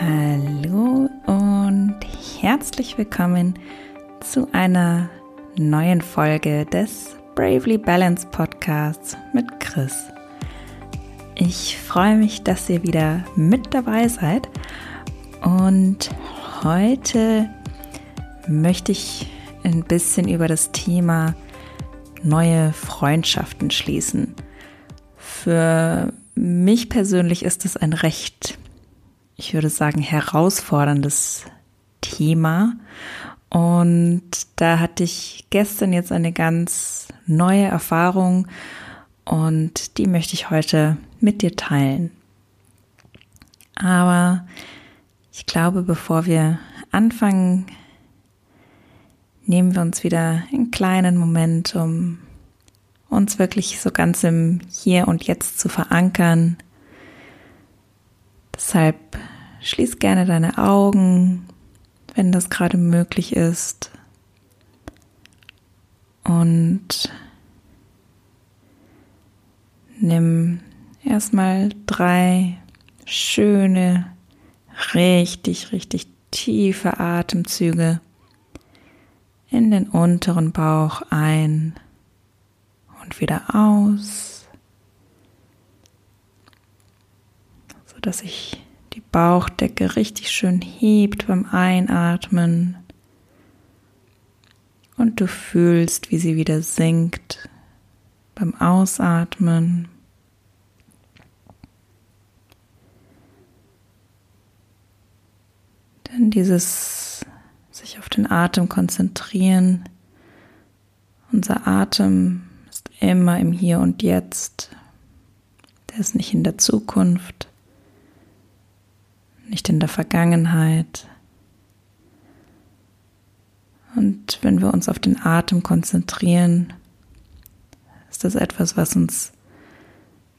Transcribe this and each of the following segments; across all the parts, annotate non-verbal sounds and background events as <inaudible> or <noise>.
Hallo und herzlich willkommen zu einer neuen Folge des Bravely Balanced Podcasts mit Chris. Ich freue mich, dass ihr wieder mit dabei seid und heute möchte ich ein bisschen über das Thema neue Freundschaften schließen. Für mich persönlich ist es ein recht, ich würde sagen, herausforderndes Thema. Und da hatte ich gestern jetzt eine ganz neue Erfahrung und die möchte ich heute mit dir teilen. Aber ich glaube, bevor wir anfangen, nehmen wir uns wieder einen kleinen Moment, um uns wirklich so ganz im Hier und Jetzt zu verankern. Deshalb schließ gerne deine Augen, wenn das gerade möglich ist. Und nimm erstmal drei schöne, richtig, richtig tiefe Atemzüge in den unteren Bauch ein und wieder aus, so dass sich die Bauchdecke richtig schön hebt beim Einatmen und du fühlst, wie sie wieder sinkt beim Ausatmen. Denn dieses sich auf den Atem konzentrieren, unser Atem ist immer im Hier und Jetzt. Der ist nicht in der Zukunft, nicht in der Vergangenheit. Und wenn wir uns auf den Atem konzentrieren, ist das etwas, was uns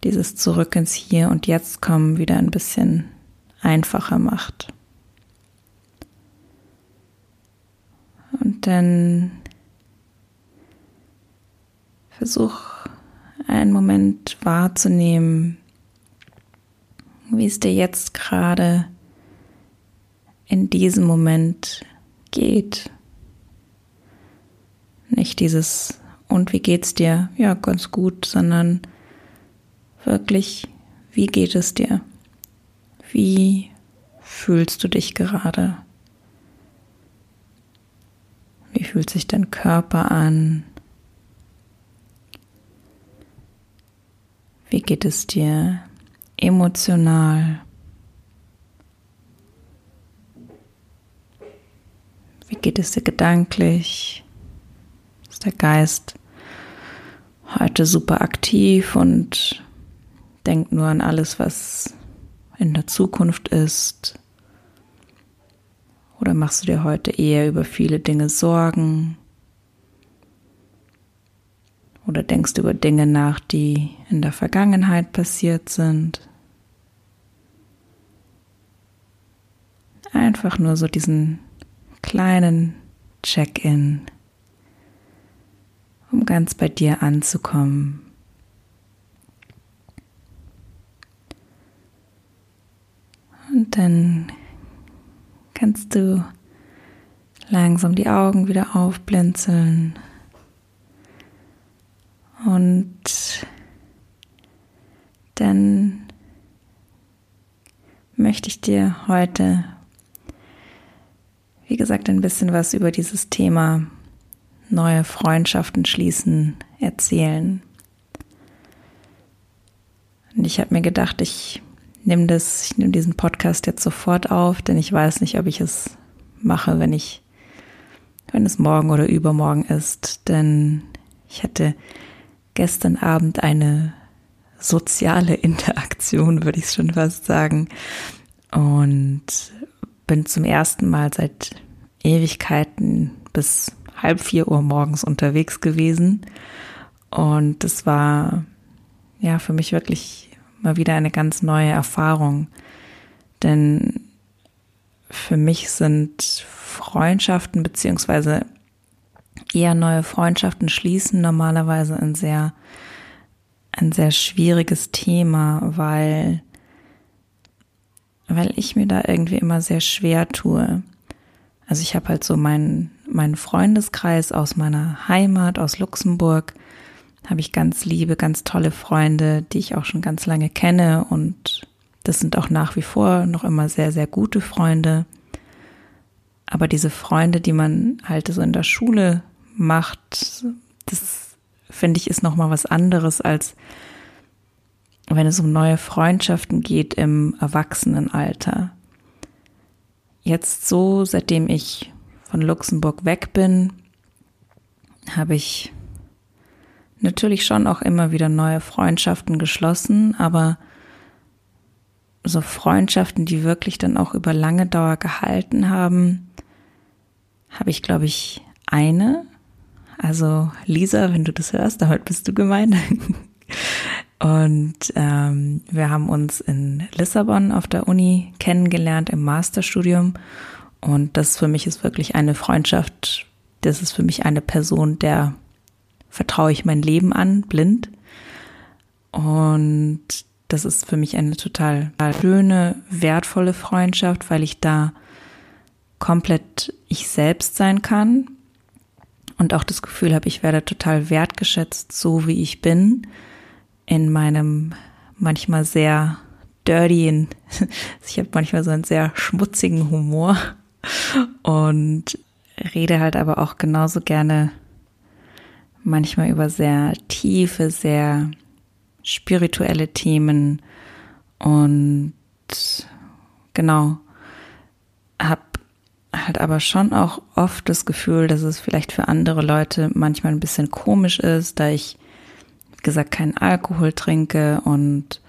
dieses Zurück ins Hier und Jetzt kommen wieder ein bisschen einfacher macht. Und dann versuch einen Moment wahrzunehmen, wie es dir jetzt gerade in diesem Moment geht. Nicht dieses und wie geht's dir? Ja, ganz gut, sondern wirklich, wie geht es dir? Wie fühlst du dich gerade? Wie fühlt sich dein Körper an? Wie geht es dir emotional? Wie geht es dir gedanklich? Ist der Geist heute super aktiv und denkt nur an alles, was in der Zukunft ist? Oder machst du dir heute eher über viele Dinge Sorgen? Oder denkst du über Dinge nach, die in der Vergangenheit passiert sind? Einfach nur so diesen kleinen Check-in, um ganz bei dir anzukommen. Und dann kannst du langsam die Augen wieder aufblinzeln und dann möchte ich dir heute, wie gesagt, ein bisschen was über dieses Thema neue Freundschaften schließen erzählen. Und ich habe mir gedacht, ich nehme das, ich nehme diesen Podcast jetzt sofort auf, denn ich weiß nicht, ob ich es mache, wenn ich, wenn es morgen oder übermorgen ist. Denn ich hatte gestern Abend eine soziale <laughs> Interaktion, würde ich schon fast sagen. Und bin zum ersten Mal seit Ewigkeiten bis halb vier Uhr morgens unterwegs gewesen. Und das war ja für mich wirklich mal wieder eine ganz neue Erfahrung. Denn für mich sind Freundschaften beziehungsweise eher neue Freundschaften schließen normalerweise ein sehr, ein sehr schwieriges Thema, weil, weil ich mir da irgendwie immer sehr schwer tue. Also ich habe halt so meinen, meinen Freundeskreis aus meiner Heimat, aus Luxemburg, habe ich ganz liebe, ganz tolle Freunde, die ich auch schon ganz lange kenne und das sind auch nach wie vor noch immer sehr, sehr gute Freunde. Aber diese Freunde, die man halt so in der Schule macht, das finde ich ist noch mal was anderes als wenn es um neue Freundschaften geht im Erwachsenenalter. Jetzt so, seitdem ich von Luxemburg weg bin, habe ich natürlich schon auch immer wieder neue Freundschaften geschlossen, aber so Freundschaften, die wirklich dann auch über lange Dauer gehalten haben, habe ich, glaube ich, eine. Also Lisa, wenn du das hörst, damit bist du gemeint. Und ähm, wir haben uns in Lissabon auf der Uni kennengelernt im Masterstudium. Und das für mich ist wirklich eine Freundschaft. Das ist für mich eine Person, der vertraue ich mein Leben an, blind. Und das ist für mich eine total schöne, wertvolle Freundschaft, weil ich da komplett ich selbst sein kann und auch das Gefühl habe, ich werde total wertgeschätzt, so wie ich bin in meinem manchmal sehr dirty, <laughs> ich habe manchmal so einen sehr schmutzigen Humor und rede halt aber auch genauso gerne manchmal über sehr tiefe, sehr spirituelle Themen und genau, habe halt aber schon auch oft das Gefühl, dass es vielleicht für andere Leute manchmal ein bisschen komisch ist, da ich gesagt keinen Alkohol trinke und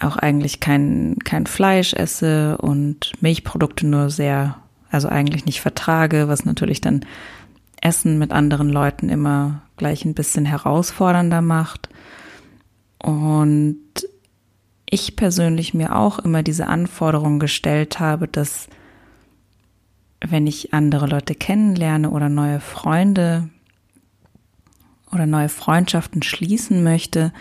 auch eigentlich kein, kein Fleisch esse und Milchprodukte nur sehr, also eigentlich nicht vertrage, was natürlich dann Essen mit anderen Leuten immer gleich ein bisschen herausfordernder macht. Und ich persönlich mir auch immer diese Anforderung gestellt habe, dass wenn ich andere Leute kennenlerne oder neue Freunde oder neue Freundschaften schließen möchte,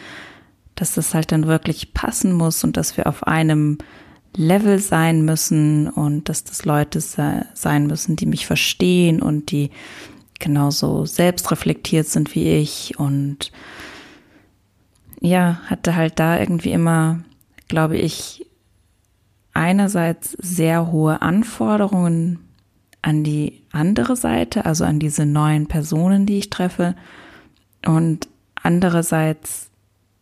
dass das halt dann wirklich passen muss und dass wir auf einem Level sein müssen und dass das Leute sein müssen, die mich verstehen und die genauso selbstreflektiert sind wie ich und ja, hatte halt da irgendwie immer, glaube ich, einerseits sehr hohe Anforderungen an die andere Seite, also an diese neuen Personen, die ich treffe. Und andererseits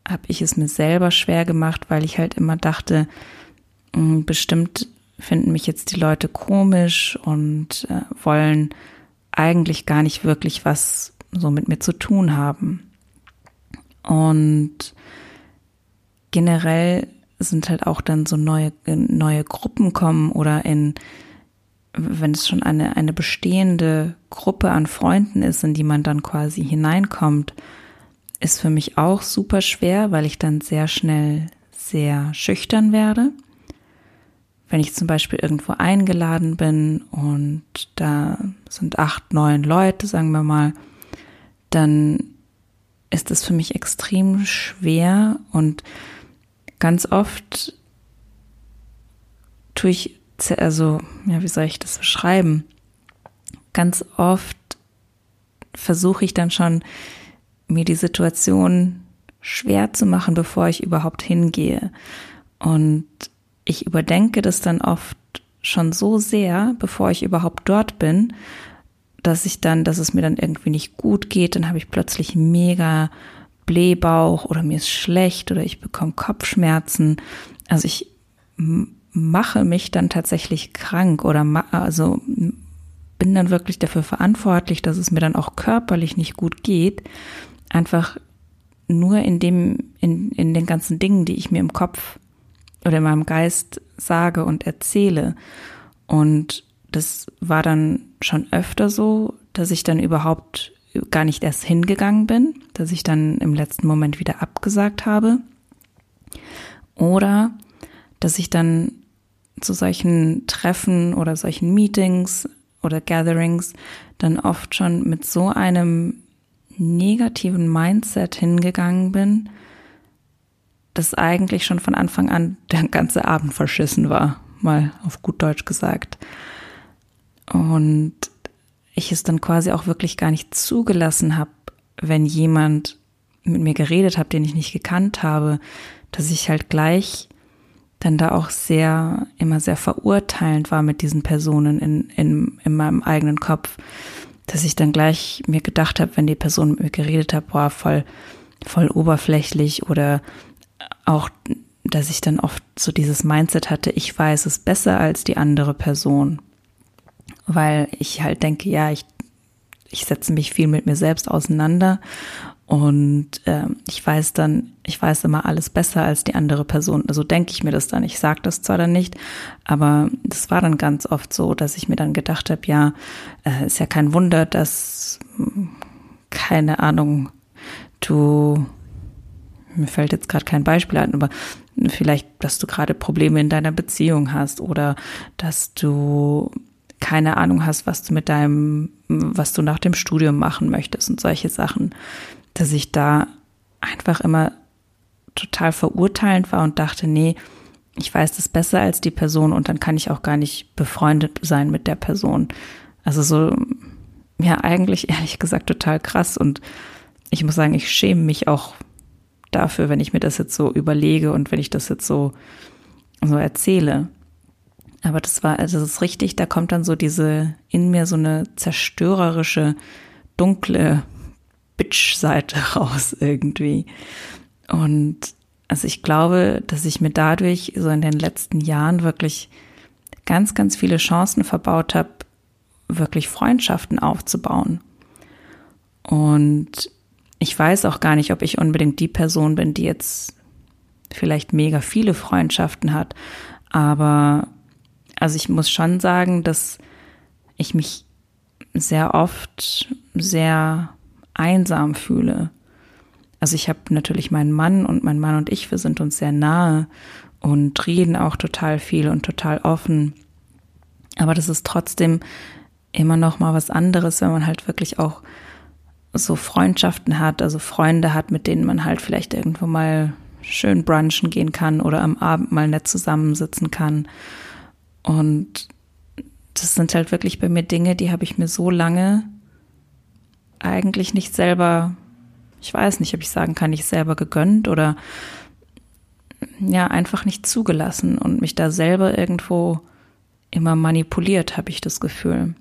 habe ich es mir selber schwer gemacht, weil ich halt immer dachte, hm, bestimmt finden mich jetzt die Leute komisch und äh, wollen eigentlich gar nicht wirklich was so mit mir zu tun haben. Und generell sind halt auch dann so neue, neue Gruppen kommen oder in, wenn es schon eine, eine bestehende Gruppe an Freunden ist, in die man dann quasi hineinkommt, ist für mich auch super schwer, weil ich dann sehr schnell sehr schüchtern werde. Wenn ich zum Beispiel irgendwo eingeladen bin und da sind acht, neun Leute, sagen wir mal, dann ist es für mich extrem schwer und ganz oft tue ich, also, ja, wie soll ich das beschreiben? Ganz oft versuche ich dann schon, mir die Situation schwer zu machen, bevor ich überhaupt hingehe. Und ich überdenke das dann oft schon so sehr, bevor ich überhaupt dort bin, dass ich dann, dass es mir dann irgendwie nicht gut geht, dann habe ich plötzlich mega Blähbauch oder mir ist schlecht oder ich bekomme Kopfschmerzen. Also ich mache mich dann tatsächlich krank oder also bin dann wirklich dafür verantwortlich, dass es mir dann auch körperlich nicht gut geht. Einfach nur in dem, in, in den ganzen Dingen, die ich mir im Kopf oder in meinem Geist sage und erzähle. Und das war dann schon öfter so, dass ich dann überhaupt gar nicht erst hingegangen bin, dass ich dann im letzten Moment wieder abgesagt habe. Oder dass ich dann zu solchen Treffen oder solchen Meetings oder Gatherings dann oft schon mit so einem negativen Mindset hingegangen bin, das eigentlich schon von Anfang an der ganze Abend verschissen war, mal auf gut Deutsch gesagt. Und ich es dann quasi auch wirklich gar nicht zugelassen habe, wenn jemand mit mir geredet hat, den ich nicht gekannt habe, dass ich halt gleich dann da auch sehr, immer sehr verurteilend war mit diesen Personen in, in, in meinem eigenen Kopf, dass ich dann gleich mir gedacht habe, wenn die Person mit mir geredet hat, boah, voll, voll oberflächlich oder auch, dass ich dann oft so dieses Mindset hatte, ich weiß es besser als die andere Person, weil ich halt denke, ja, ich, ich setze mich viel mit mir selbst auseinander und äh, ich weiß dann, ich weiß immer alles besser als die andere Person. Also denke ich mir das dann. Ich sage das zwar dann nicht, aber das war dann ganz oft so, dass ich mir dann gedacht habe, ja, äh, ist ja kein Wunder, dass keine Ahnung, du mir fällt jetzt gerade kein Beispiel ein, aber vielleicht, dass du gerade Probleme in deiner Beziehung hast oder dass du keine Ahnung hast, was du mit deinem, was du nach dem Studium machen möchtest und solche Sachen dass ich da einfach immer total verurteilend war und dachte, nee, ich weiß das besser als die Person und dann kann ich auch gar nicht befreundet sein mit der Person. Also so, ja, eigentlich ehrlich gesagt total krass und ich muss sagen, ich schäme mich auch dafür, wenn ich mir das jetzt so überlege und wenn ich das jetzt so, so erzähle. Aber das war, also das ist richtig, da kommt dann so diese, in mir so eine zerstörerische, dunkle Bitch-Seite <laughs> raus irgendwie. Und also ich glaube, dass ich mir dadurch so in den letzten Jahren wirklich ganz, ganz viele Chancen verbaut habe, wirklich Freundschaften aufzubauen. Und ich weiß auch gar nicht, ob ich unbedingt die Person bin, die jetzt vielleicht mega viele Freundschaften hat. Aber also ich muss schon sagen, dass ich mich sehr oft sehr einsam fühle. Also ich habe natürlich meinen Mann und mein Mann und ich, wir sind uns sehr nahe und reden auch total viel und total offen. Aber das ist trotzdem immer noch mal was anderes, wenn man halt wirklich auch so Freundschaften hat, also Freunde hat, mit denen man halt vielleicht irgendwo mal schön brunchen gehen kann oder am Abend mal nett zusammensitzen kann. Und das sind halt wirklich bei mir Dinge, die habe ich mir so lange eigentlich nicht selber, ich weiß nicht, ob ich sagen kann, nicht selber gegönnt oder ja, einfach nicht zugelassen und mich da selber irgendwo immer manipuliert, habe ich das Gefühl.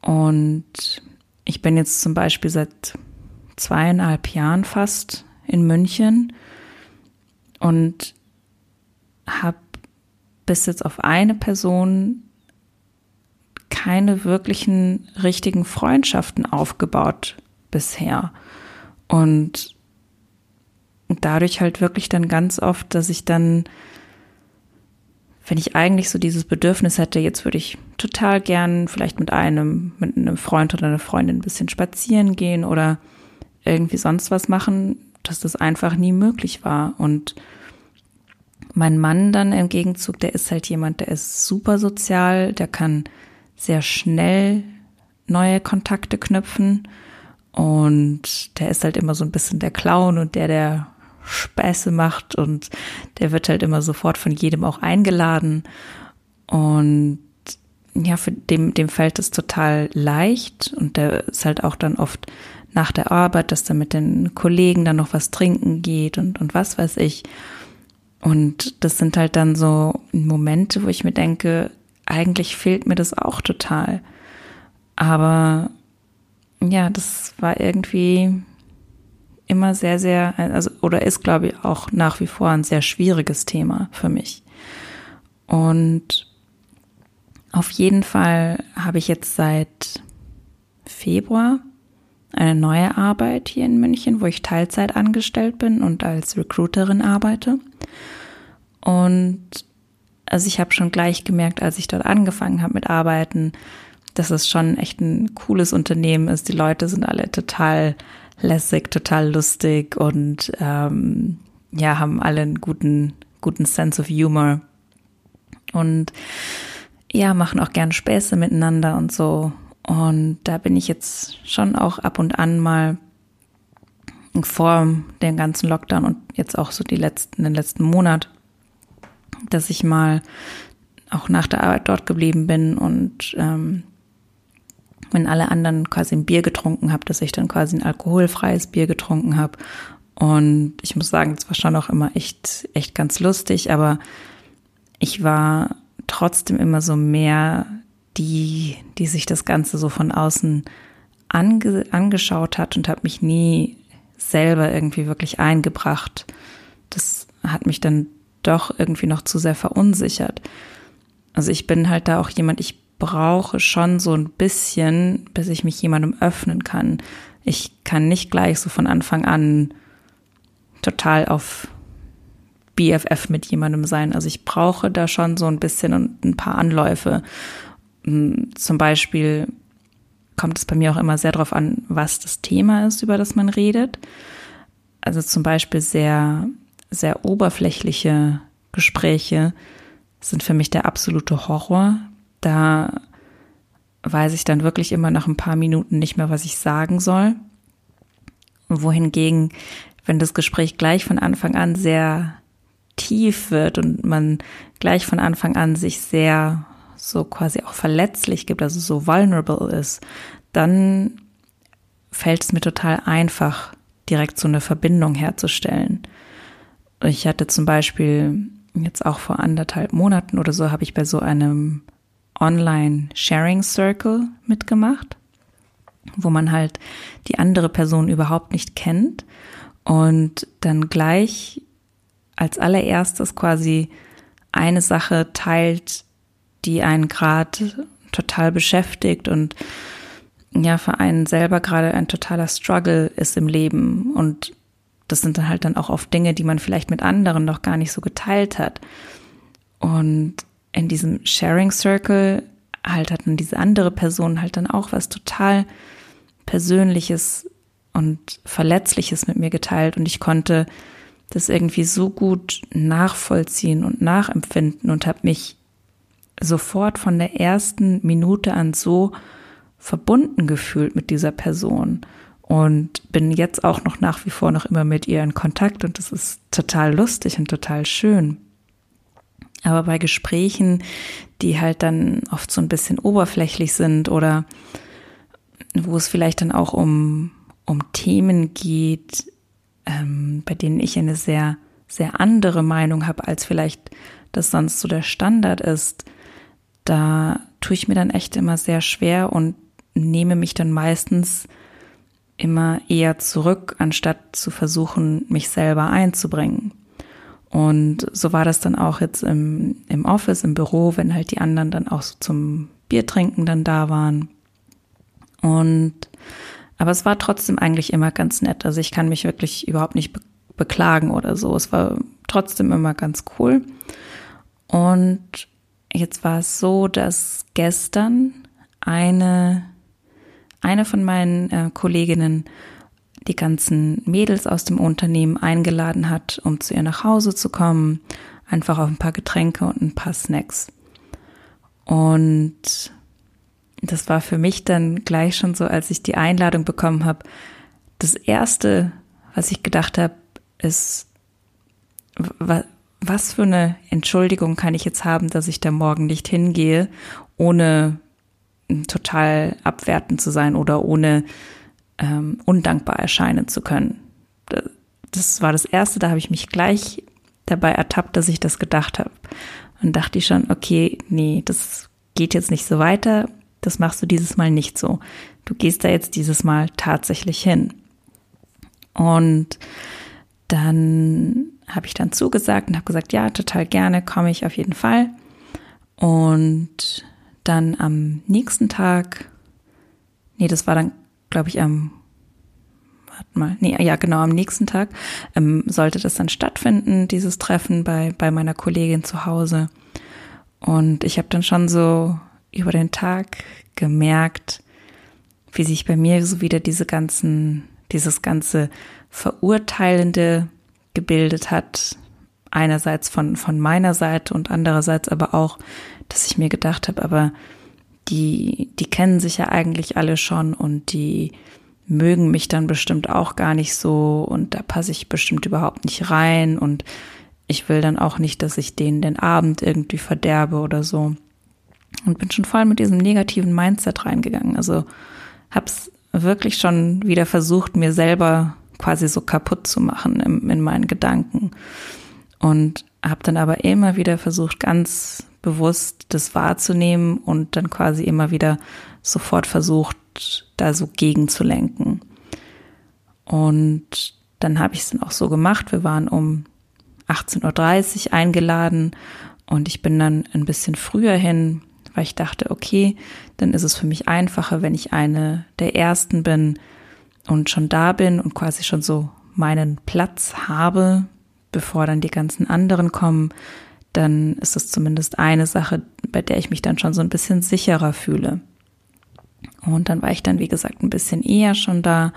Und ich bin jetzt zum Beispiel seit zweieinhalb Jahren fast in München und habe bis jetzt auf eine Person keine wirklichen richtigen Freundschaften aufgebaut bisher. Und dadurch halt wirklich dann ganz oft, dass ich dann, wenn ich eigentlich so dieses Bedürfnis hätte, jetzt würde ich total gern vielleicht mit einem, mit einem Freund oder einer Freundin ein bisschen spazieren gehen oder irgendwie sonst was machen, dass das einfach nie möglich war. Und mein Mann dann im Gegenzug, der ist halt jemand, der ist super sozial, der kann sehr schnell neue Kontakte knüpfen. Und der ist halt immer so ein bisschen der Clown und der, der Späße macht und der wird halt immer sofort von jedem auch eingeladen. Und ja, für dem, dem fällt es total leicht und der ist halt auch dann oft nach der Arbeit, dass er mit den Kollegen dann noch was trinken geht und, und was weiß ich. Und das sind halt dann so Momente, wo ich mir denke, eigentlich fehlt mir das auch total. Aber ja, das war irgendwie immer sehr, sehr, also, oder ist, glaube ich, auch nach wie vor ein sehr schwieriges Thema für mich. Und auf jeden Fall habe ich jetzt seit Februar eine neue Arbeit hier in München, wo ich Teilzeit angestellt bin und als Recruiterin arbeite. Und also ich habe schon gleich gemerkt, als ich dort angefangen habe mit Arbeiten, dass es schon echt ein cooles Unternehmen ist. Die Leute sind alle total lässig, total lustig und ähm, ja, haben alle einen guten, guten Sense of Humor. Und ja, machen auch gern Späße miteinander und so. Und da bin ich jetzt schon auch ab und an mal vor dem ganzen Lockdown und jetzt auch so die letzten, den letzten Monat, dass ich mal auch nach der Arbeit dort geblieben bin und ähm, wenn alle anderen quasi ein Bier getrunken habe, dass ich dann quasi ein alkoholfreies Bier getrunken habe. Und ich muss sagen, es war schon auch immer echt, echt ganz lustig, aber ich war trotzdem immer so mehr die, die sich das Ganze so von außen ange, angeschaut hat und habe mich nie selber irgendwie wirklich eingebracht. Das hat mich dann doch irgendwie noch zu sehr verunsichert. Also ich bin halt da auch jemand, ich brauche schon so ein bisschen, bis ich mich jemandem öffnen kann. Ich kann nicht gleich so von Anfang an total auf BFF mit jemandem sein. Also ich brauche da schon so ein bisschen und ein paar Anläufe. Hm, zum Beispiel kommt es bei mir auch immer sehr darauf an, was das Thema ist, über das man redet. Also zum Beispiel sehr, sehr oberflächliche Gespräche sind für mich der absolute Horror. Da weiß ich dann wirklich immer nach ein paar Minuten nicht mehr, was ich sagen soll. Wohingegen, wenn das Gespräch gleich von Anfang an sehr tief wird und man gleich von Anfang an sich sehr so quasi auch verletzlich gibt, also so vulnerable ist, dann fällt es mir total einfach, direkt so eine Verbindung herzustellen. Ich hatte zum Beispiel jetzt auch vor anderthalb Monaten oder so, habe ich bei so einem Online-Sharing-Circle mitgemacht, wo man halt die andere Person überhaupt nicht kennt und dann gleich als allererstes quasi eine Sache teilt, die einen gerade total beschäftigt und ja, für einen selber gerade ein totaler Struggle ist im Leben. Und das sind dann halt dann auch oft Dinge, die man vielleicht mit anderen noch gar nicht so geteilt hat. Und in diesem Sharing Circle halt hat dann diese andere Person halt dann auch was total Persönliches und Verletzliches mit mir geteilt und ich konnte das irgendwie so gut nachvollziehen und nachempfinden und habe mich sofort von der ersten Minute an so verbunden gefühlt mit dieser Person und bin jetzt auch noch nach wie vor noch immer mit ihr in Kontakt und das ist total lustig und total schön. Aber bei Gesprächen, die halt dann oft so ein bisschen oberflächlich sind oder wo es vielleicht dann auch um, um Themen geht, ähm, bei denen ich eine sehr, sehr andere Meinung habe, als vielleicht das sonst so der Standard ist, da tue ich mir dann echt immer sehr schwer und nehme mich dann meistens immer eher zurück, anstatt zu versuchen, mich selber einzubringen. Und so war das dann auch jetzt im, im Office, im Büro, wenn halt die anderen dann auch so zum Biertrinken dann da waren. Und aber es war trotzdem eigentlich immer ganz nett. Also ich kann mich wirklich überhaupt nicht be beklagen oder so. Es war trotzdem immer ganz cool. Und jetzt war es so, dass gestern eine, eine von meinen äh, Kolleginnen die ganzen Mädels aus dem Unternehmen eingeladen hat, um zu ihr nach Hause zu kommen, einfach auf ein paar Getränke und ein paar Snacks. Und das war für mich dann gleich schon so, als ich die Einladung bekommen habe. Das erste, was ich gedacht habe, ist, was für eine Entschuldigung kann ich jetzt haben, dass ich da morgen nicht hingehe, ohne total abwertend zu sein oder ohne ähm, undankbar erscheinen zu können. Das war das erste, da habe ich mich gleich dabei ertappt, dass ich das gedacht habe. Und dachte ich schon, okay, nee, das geht jetzt nicht so weiter das machst du dieses Mal nicht so. Du gehst da jetzt dieses Mal tatsächlich hin. Und dann habe ich dann zugesagt und habe gesagt, ja, total gerne, komme ich auf jeden Fall. Und dann am nächsten Tag, nee, das war dann, glaube ich, am, warte mal, nee, ja, genau, am nächsten Tag ähm, sollte das dann stattfinden, dieses Treffen bei, bei meiner Kollegin zu Hause. Und ich habe dann schon so über den Tag gemerkt, wie sich bei mir so wieder diese ganzen, dieses ganze Verurteilende gebildet hat. Einerseits von, von meiner Seite und andererseits aber auch, dass ich mir gedacht habe, aber die, die kennen sich ja eigentlich alle schon und die, mögen mich dann bestimmt auch gar nicht so und da passe ich bestimmt überhaupt nicht rein und ich will dann auch nicht, dass ich denen den Abend irgendwie verderbe oder so. Und bin schon voll mit diesem negativen Mindset reingegangen. Also hab's wirklich schon wieder versucht, mir selber quasi so kaputt zu machen in, in meinen Gedanken. Und habe dann aber immer wieder versucht, ganz bewusst das wahrzunehmen und dann quasi immer wieder sofort versucht, da so gegenzulenken. Und dann habe ich es dann auch so gemacht. Wir waren um 18.30 Uhr eingeladen und ich bin dann ein bisschen früher hin, weil ich dachte, okay, dann ist es für mich einfacher, wenn ich eine der ersten bin und schon da bin und quasi schon so meinen Platz habe, bevor dann die ganzen anderen kommen, dann ist es zumindest eine Sache, bei der ich mich dann schon so ein bisschen sicherer fühle. Und dann war ich dann, wie gesagt, ein bisschen eher schon da.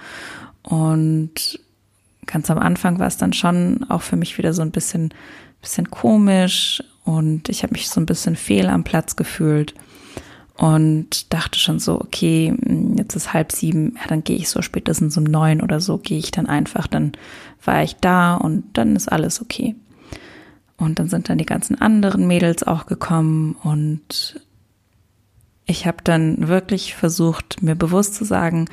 Und ganz am Anfang war es dann schon auch für mich wieder so ein bisschen, bisschen komisch. Und ich habe mich so ein bisschen fehl am Platz gefühlt. Und dachte schon so, okay, jetzt ist halb sieben, ja, dann gehe ich so spätestens um neun oder so, gehe ich dann einfach, dann war ich da und dann ist alles okay. Und dann sind dann die ganzen anderen Mädels auch gekommen und ich habe dann wirklich versucht, mir bewusst zu sagen,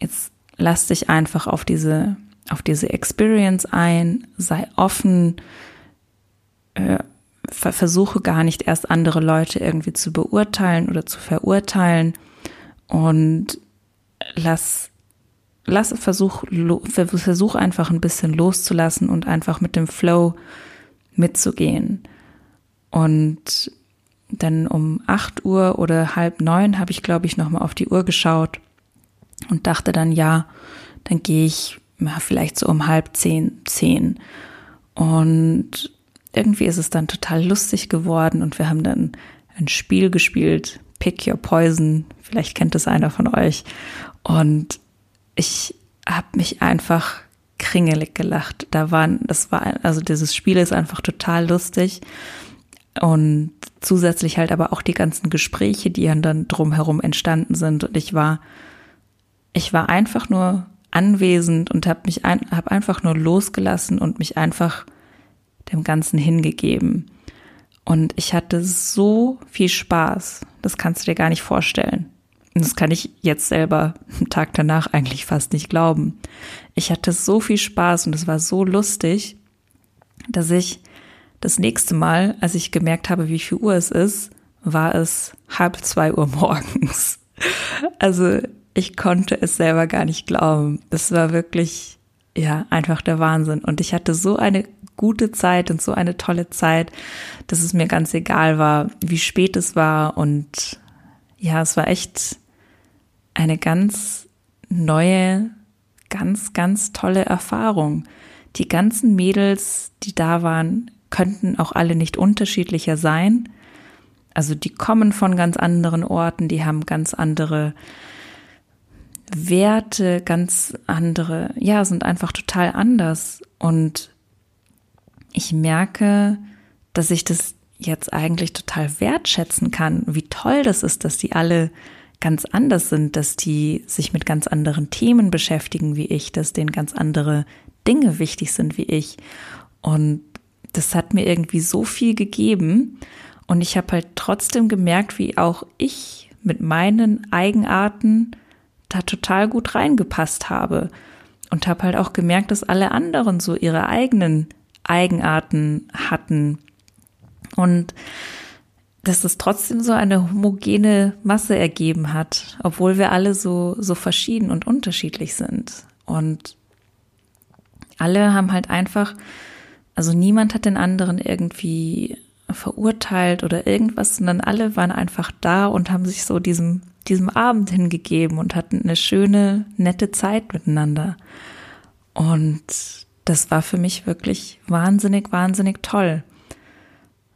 jetzt lass dich einfach auf diese, auf diese Experience ein, sei offen, äh, versuche gar nicht erst andere Leute irgendwie zu beurteilen oder zu verurteilen und lass, lass, versuch, versuch einfach ein bisschen loszulassen und einfach mit dem Flow mitzugehen. Und dann um acht Uhr oder halb neun habe ich, glaube ich, nochmal auf die Uhr geschaut und dachte dann, ja, dann gehe ich ja, vielleicht so um halb zehn, zehn. Und irgendwie ist es dann total lustig geworden und wir haben dann ein Spiel gespielt, Pick Your Poison. Vielleicht kennt es einer von euch. Und ich habe mich einfach kringelig gelacht. Da waren, das war, also dieses Spiel ist einfach total lustig. Und zusätzlich halt aber auch die ganzen Gespräche, die dann drumherum entstanden sind. Und ich war, ich war einfach nur anwesend und habe mich ein, habe einfach nur losgelassen und mich einfach dem Ganzen hingegeben. Und ich hatte so viel Spaß. Das kannst du dir gar nicht vorstellen. Das kann ich jetzt selber einen Tag danach eigentlich fast nicht glauben. Ich hatte so viel Spaß und es war so lustig, dass ich das nächste Mal, als ich gemerkt habe, wie viel Uhr es ist, war es halb zwei Uhr <laughs> morgens. Also ich konnte es selber gar nicht glauben. Es war wirklich, ja, einfach der Wahnsinn. Und ich hatte so eine gute Zeit und so eine tolle Zeit, dass es mir ganz egal war, wie spät es war. Und ja, es war echt eine ganz neue, ganz, ganz tolle Erfahrung. Die ganzen Mädels, die da waren, könnten auch alle nicht unterschiedlicher sein. Also die kommen von ganz anderen Orten, die haben ganz andere Werte, ganz andere, ja, sind einfach total anders. Und ich merke, dass ich das jetzt eigentlich total wertschätzen kann, wie toll das ist, dass die alle ganz anders sind, dass die sich mit ganz anderen Themen beschäftigen wie ich, dass denen ganz andere Dinge wichtig sind wie ich. Und das hat mir irgendwie so viel gegeben. Und ich habe halt trotzdem gemerkt, wie auch ich mit meinen Eigenarten da total gut reingepasst habe. Und habe halt auch gemerkt, dass alle anderen so ihre eigenen Eigenarten hatten. Und dass es trotzdem so eine homogene Masse ergeben hat, obwohl wir alle so, so verschieden und unterschiedlich sind. Und alle haben halt einfach also niemand hat den anderen irgendwie verurteilt oder irgendwas, sondern alle waren einfach da und haben sich so diesem, diesem Abend hingegeben und hatten eine schöne, nette Zeit miteinander. Und das war für mich wirklich wahnsinnig, wahnsinnig toll.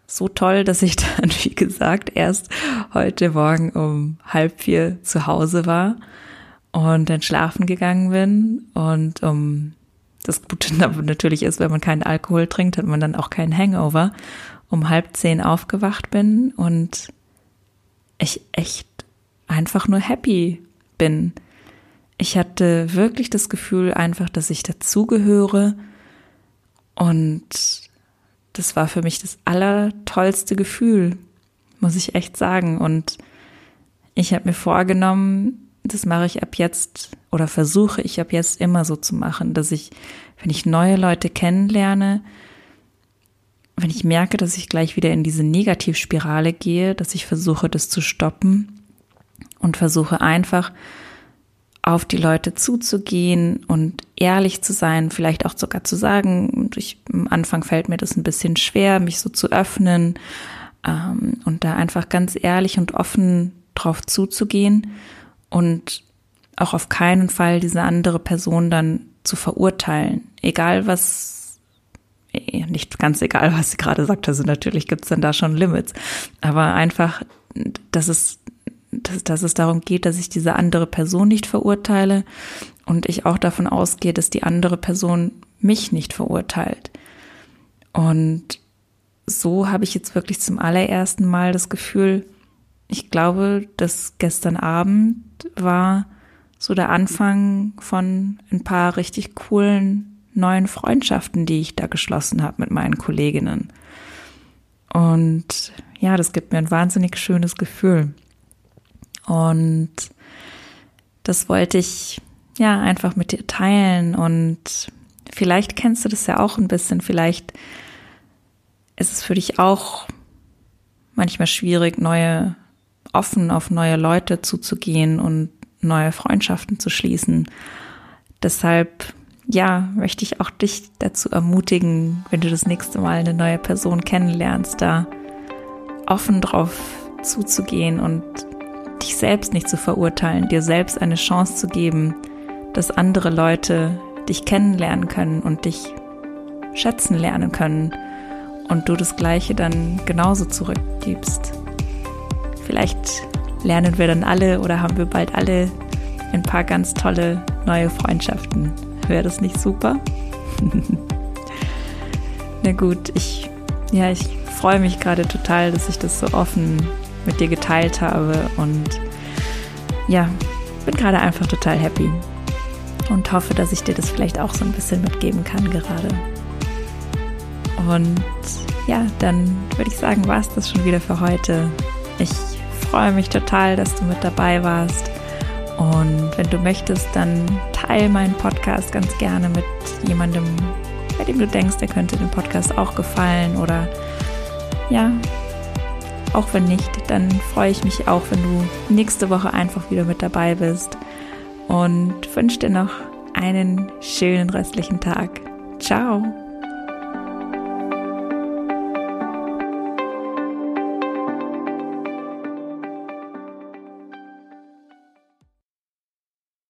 So toll, dass ich <laughs> dann, wie gesagt, erst heute Morgen um halb vier zu Hause war und dann schlafen gegangen bin und um das Gute <laughs> natürlich ist, wenn man keinen Alkohol trinkt, hat man dann auch keinen Hangover. Um halb zehn aufgewacht bin und ich echt einfach nur happy bin. ich hatte wirklich das Gefühl einfach, dass ich dazugehöre und das war für mich das allertollste Gefühl, muss ich echt sagen. Und ich habe mir vorgenommen, das mache ich ab jetzt oder versuche ich ab jetzt immer so zu machen, dass ich, wenn ich neue Leute kennenlerne, wenn ich merke, dass ich gleich wieder in diese Negativspirale gehe, dass ich versuche, das zu stoppen und versuche einfach auf die Leute zuzugehen und ehrlich zu sein, vielleicht auch sogar zu sagen, ich, am Anfang fällt mir das ein bisschen schwer, mich so zu öffnen ähm, und da einfach ganz ehrlich und offen drauf zuzugehen und auch auf keinen Fall diese andere Person dann zu verurteilen, egal was nicht ganz egal, was sie gerade sagt, also natürlich gibt es dann da schon Limits, aber einfach, dass es, dass, dass es darum geht, dass ich diese andere Person nicht verurteile und ich auch davon ausgehe, dass die andere Person mich nicht verurteilt. Und so habe ich jetzt wirklich zum allerersten Mal das Gefühl, ich glaube, dass gestern Abend war so der Anfang von ein paar richtig coolen neuen Freundschaften, die ich da geschlossen habe mit meinen Kolleginnen. Und ja, das gibt mir ein wahnsinnig schönes Gefühl. Und das wollte ich ja einfach mit dir teilen. Und vielleicht kennst du das ja auch ein bisschen. Vielleicht ist es für dich auch manchmal schwierig, neue, offen auf neue Leute zuzugehen und neue Freundschaften zu schließen. Deshalb ja, möchte ich auch dich dazu ermutigen, wenn du das nächste Mal eine neue Person kennenlernst, da offen drauf zuzugehen und dich selbst nicht zu verurteilen, dir selbst eine Chance zu geben, dass andere Leute dich kennenlernen können und dich schätzen lernen können und du das Gleiche dann genauso zurückgibst. Vielleicht lernen wir dann alle oder haben wir bald alle ein paar ganz tolle neue Freundschaften. Wäre das nicht super? <laughs> Na gut, ich, ja, ich freue mich gerade total, dass ich das so offen mit dir geteilt habe und ja, bin gerade einfach total happy und hoffe, dass ich dir das vielleicht auch so ein bisschen mitgeben kann gerade. Und ja, dann würde ich sagen, war es das schon wieder für heute. Ich freue mich total, dass du mit dabei warst. Und wenn du möchtest, dann teile meinen Podcast ganz gerne mit jemandem, bei dem du denkst, der könnte dem Podcast auch gefallen. Oder ja, auch wenn nicht, dann freue ich mich auch, wenn du nächste Woche einfach wieder mit dabei bist. Und wünsche dir noch einen schönen restlichen Tag. Ciao.